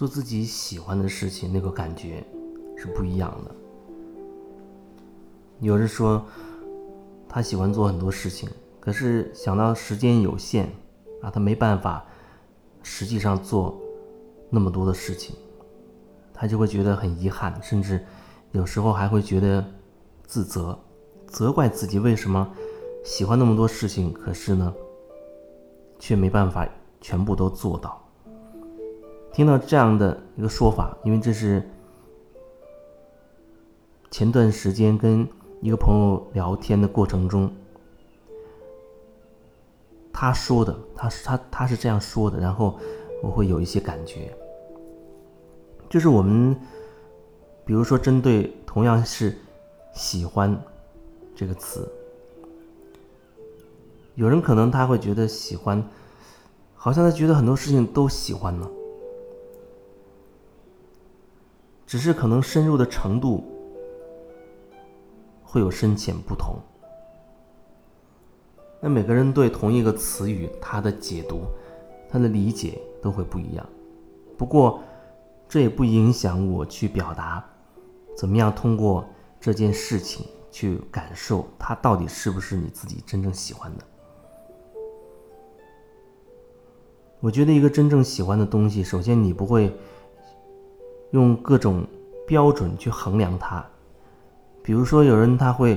做自己喜欢的事情，那个感觉是不一样的。有人说他喜欢做很多事情，可是想到时间有限啊，他没办法实际上做那么多的事情，他就会觉得很遗憾，甚至有时候还会觉得自责，责怪自己为什么喜欢那么多事情，可是呢，却没办法全部都做到。听到这样的一个说法，因为这是前段时间跟一个朋友聊天的过程中，他说的，他是他他是这样说的，然后我会有一些感觉，就是我们，比如说针对同样是喜欢这个词，有人可能他会觉得喜欢，好像他觉得很多事情都喜欢呢。只是可能深入的程度会有深浅不同。那每个人对同一个词语，他的解读、他的理解都会不一样。不过，这也不影响我去表达，怎么样通过这件事情去感受它到底是不是你自己真正喜欢的。我觉得一个真正喜欢的东西，首先你不会。用各种标准去衡量它，比如说有人他会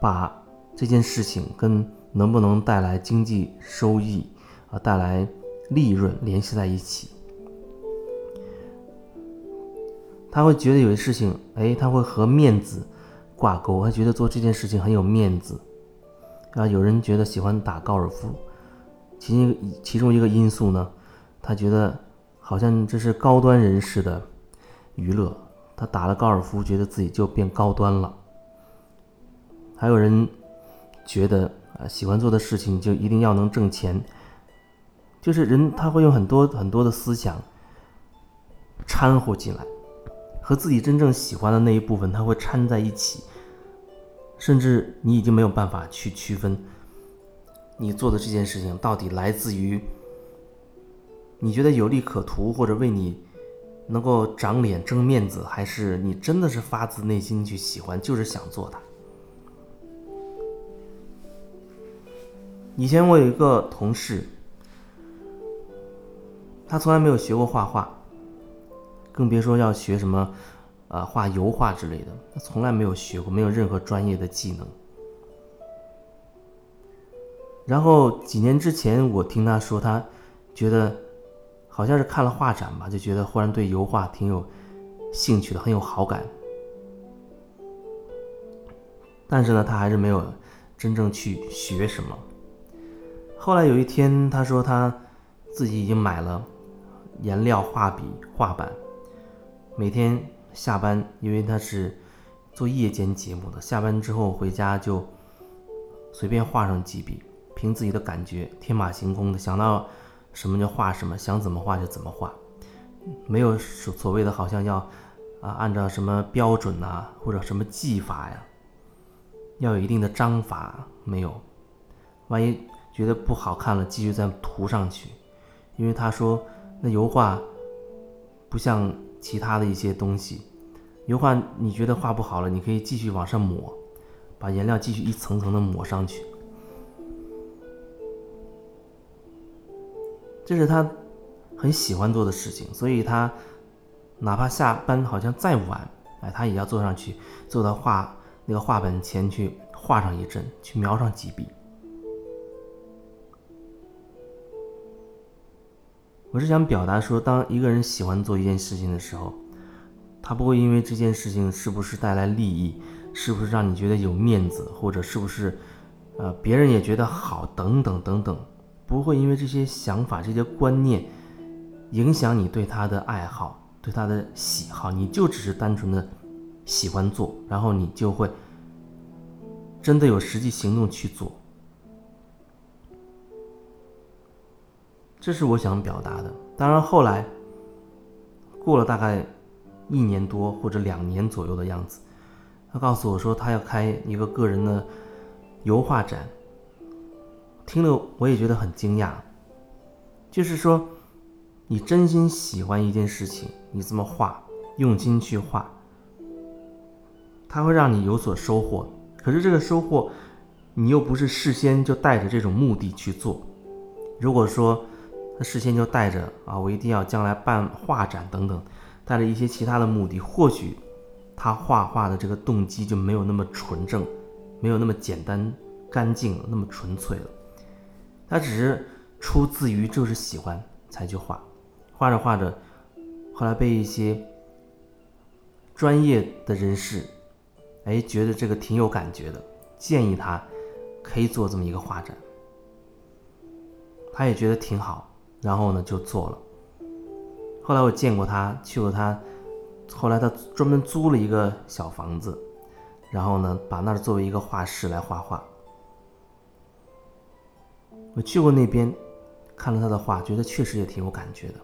把这件事情跟能不能带来经济收益啊带来利润联系在一起，他会觉得有些事情，哎，他会和面子挂钩，他觉得做这件事情很有面子啊。有人觉得喜欢打高尔夫，其其中一个因素呢，他觉得。好像这是高端人士的娱乐，他打了高尔夫，觉得自己就变高端了。还有人觉得啊，喜欢做的事情就一定要能挣钱，就是人他会用很多很多的思想掺和进来，和自己真正喜欢的那一部分，他会掺在一起，甚至你已经没有办法去区分你做的这件事情到底来自于。你觉得有利可图，或者为你能够长脸、争面子，还是你真的是发自内心去喜欢，就是想做它？以前我有一个同事，他从来没有学过画画，更别说要学什么啊画油画之类的，他从来没有学过，没有任何专业的技能。然后几年之前，我听他说，他觉得。好像是看了画展吧，就觉得忽然对油画挺有兴趣的，很有好感。但是呢，他还是没有真正去学什么。后来有一天，他说他自己已经买了颜料、画笔、画板，每天下班，因为他是做夜间节目的，下班之后回家就随便画上几笔，凭自己的感觉，天马行空的想到。什么叫画什么？想怎么画就怎么画，没有所所谓的，好像要啊按照什么标准呐，或者什么技法呀，要有一定的章法，没有。万一觉得不好看了，继续再涂上去。因为他说，那油画不像其他的一些东西，油画你觉得画不好了，你可以继续往上抹，把颜料继续一层层的抹上去。这是他很喜欢做的事情，所以他哪怕下班好像再晚，哎，他也要坐上去，坐到画那个画本前去画上一阵，去描上几笔。我是想表达说，当一个人喜欢做一件事情的时候，他不会因为这件事情是不是带来利益，是不是让你觉得有面子，或者是不是呃别人也觉得好等等等等。不会因为这些想法、这些观念影响你对他的爱好、对他的喜好，你就只是单纯的喜欢做，然后你就会真的有实际行动去做。这是我想表达的。当然，后来过了大概一年多或者两年左右的样子，他告诉我说他要开一个个人的油画展。听了我也觉得很惊讶，就是说，你真心喜欢一件事情，你这么画，用心去画，它会让你有所收获。可是这个收获，你又不是事先就带着这种目的去做。如果说他事先就带着啊，我一定要将来办画展等等，带着一些其他的目的，或许他画画的这个动机就没有那么纯正，没有那么简单干净，那么纯粹了。他只是出自于就是喜欢才去画。画着画着，后来被一些专业的人士，哎，觉得这个挺有感觉的，建议他可以做这么一个画展。他也觉得挺好，然后呢就做了。后来我见过他，去过他，后来他专门租了一个小房子，然后呢把那儿作为一个画室来画画。我去过那边，看了他的画，觉得确实也挺有感觉的。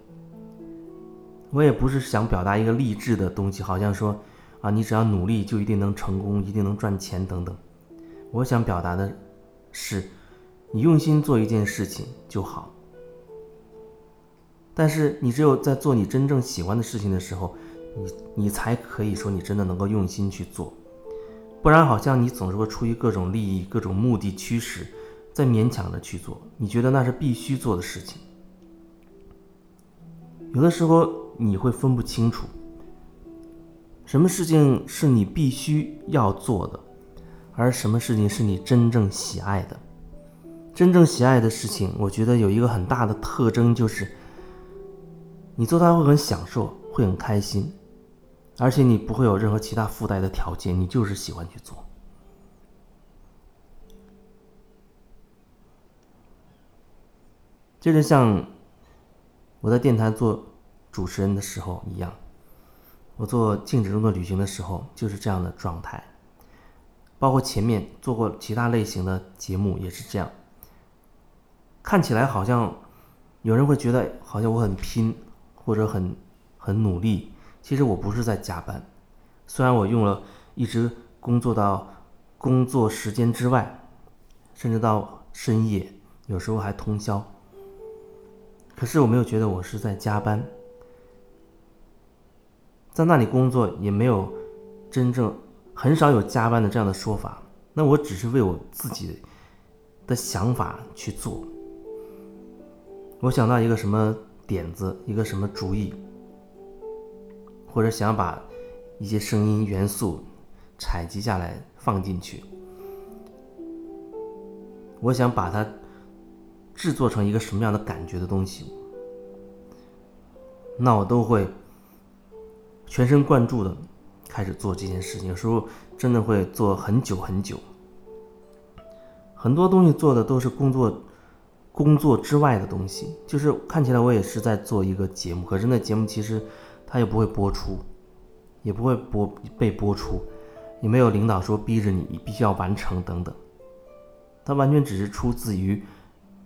我也不是想表达一个励志的东西，好像说，啊，你只要努力就一定能成功，一定能赚钱等等。我想表达的是，你用心做一件事情就好。但是你只有在做你真正喜欢的事情的时候，你你才可以说你真的能够用心去做，不然好像你总是会出于各种利益、各种目的驱使，在勉强的去做，你觉得那是必须做的事情。有的时候。你会分不清楚，什么事情是你必须要做的，而什么事情是你真正喜爱的。真正喜爱的事情，我觉得有一个很大的特征，就是你做它会很享受，会很开心，而且你不会有任何其他附带的条件，你就是喜欢去做。这就像我在电台做。主持人的时候一样，我做静止中的旅行的时候就是这样的状态，包括前面做过其他类型的节目也是这样。看起来好像有人会觉得好像我很拼或者很很努力，其实我不是在加班，虽然我用了一直工作到工作时间之外，甚至到深夜，有时候还通宵，可是我没有觉得我是在加班。在那里工作也没有真正很少有加班的这样的说法，那我只是为我自己的想法去做。我想到一个什么点子，一个什么主意，或者想把一些声音元素采集下来放进去，我想把它制作成一个什么样的感觉的东西，那我都会。全神贯注的开始做这件事情，有时候真的会做很久很久。很多东西做的都是工作工作之外的东西，就是看起来我也是在做一个节目，可是那节目其实它也不会播出，也不会播被播出，也没有领导说逼着你必须要完成等等。它完全只是出自于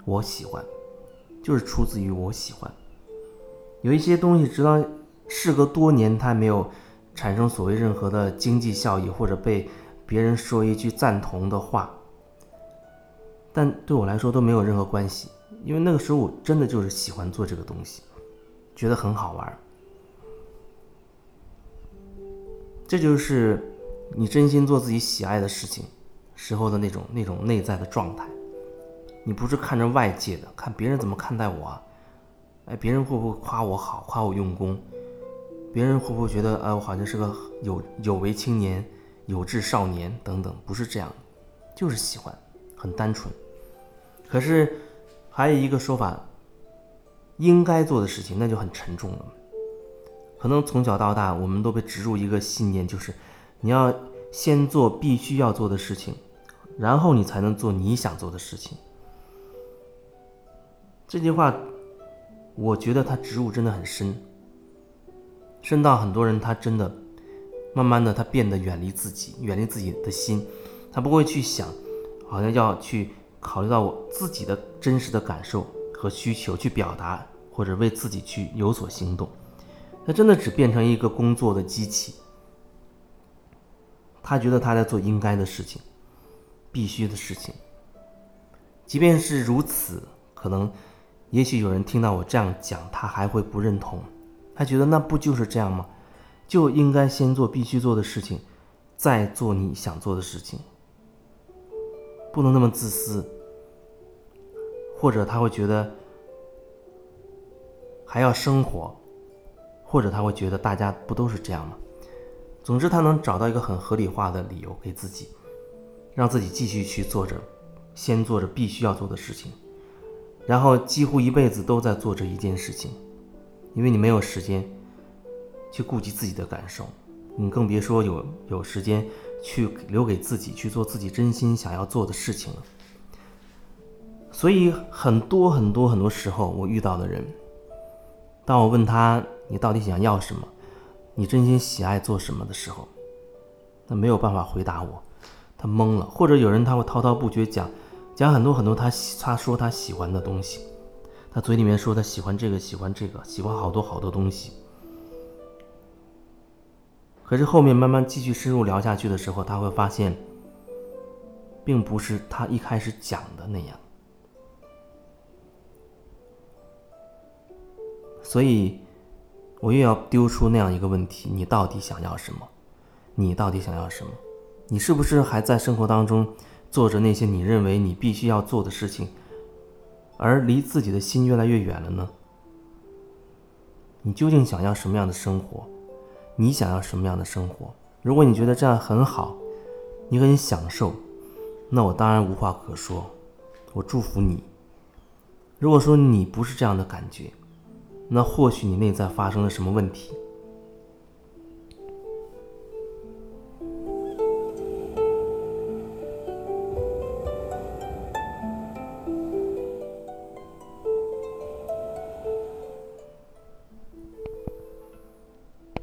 我喜欢，就是出自于我喜欢。有一些东西直到。事隔多年，它没有产生所谓任何的经济效益，或者被别人说一句赞同的话，但对我来说都没有任何关系，因为那个时候我真的就是喜欢做这个东西，觉得很好玩。这就是你真心做自己喜爱的事情时候的那种那种内在的状态。你不是看着外界的，看别人怎么看待我，哎，别人会不会夸我好，夸我用功？别人会不会觉得，呃，我好像是个有有为青年、有志少年等等？不是这样，就是喜欢，很单纯。可是还有一个说法，应该做的事情那就很沉重了。可能从小到大，我们都被植入一个信念，就是你要先做必须要做的事情，然后你才能做你想做的事情。这句话，我觉得它植入真的很深。深到很多人，他真的慢慢的，他变得远离自己，远离自己的心，他不会去想，好像要去考虑到我自己的真实的感受和需求去表达，或者为自己去有所行动。他真的只变成一个工作的机器。他觉得他在做应该的事情，必须的事情。即便是如此，可能也许有人听到我这样讲，他还会不认同，他觉得那不就是这样吗？就应该先做必须做的事情，再做你想做的事情，不能那么自私。或者他会觉得还要生活，或者他会觉得大家不都是这样吗？总之，他能找到一个很合理化的理由给自己，让自己继续去做着，先做着必须要做的事情。然后几乎一辈子都在做这一件事情，因为你没有时间去顾及自己的感受，你更别说有有时间去留给自己去做自己真心想要做的事情了。所以很多很多很多时候，我遇到的人，当我问他你到底想要什么，你真心喜爱做什么的时候，他没有办法回答我，他懵了。或者有人他会滔滔不绝讲。讲很多很多，他他说他喜欢的东西，他嘴里面说他喜欢这个喜欢这个喜欢好多好多东西，可是后面慢慢继续深入聊下去的时候，他会发现，并不是他一开始讲的那样。所以，我又要丢出那样一个问题：你到底想要什么？你到底想要什么？你是不是还在生活当中？做着那些你认为你必须要做的事情，而离自己的心越来越远了呢？你究竟想要什么样的生活？你想要什么样的生活？如果你觉得这样很好，你很享受，那我当然无话可说，我祝福你。如果说你不是这样的感觉，那或许你内在发生了什么问题。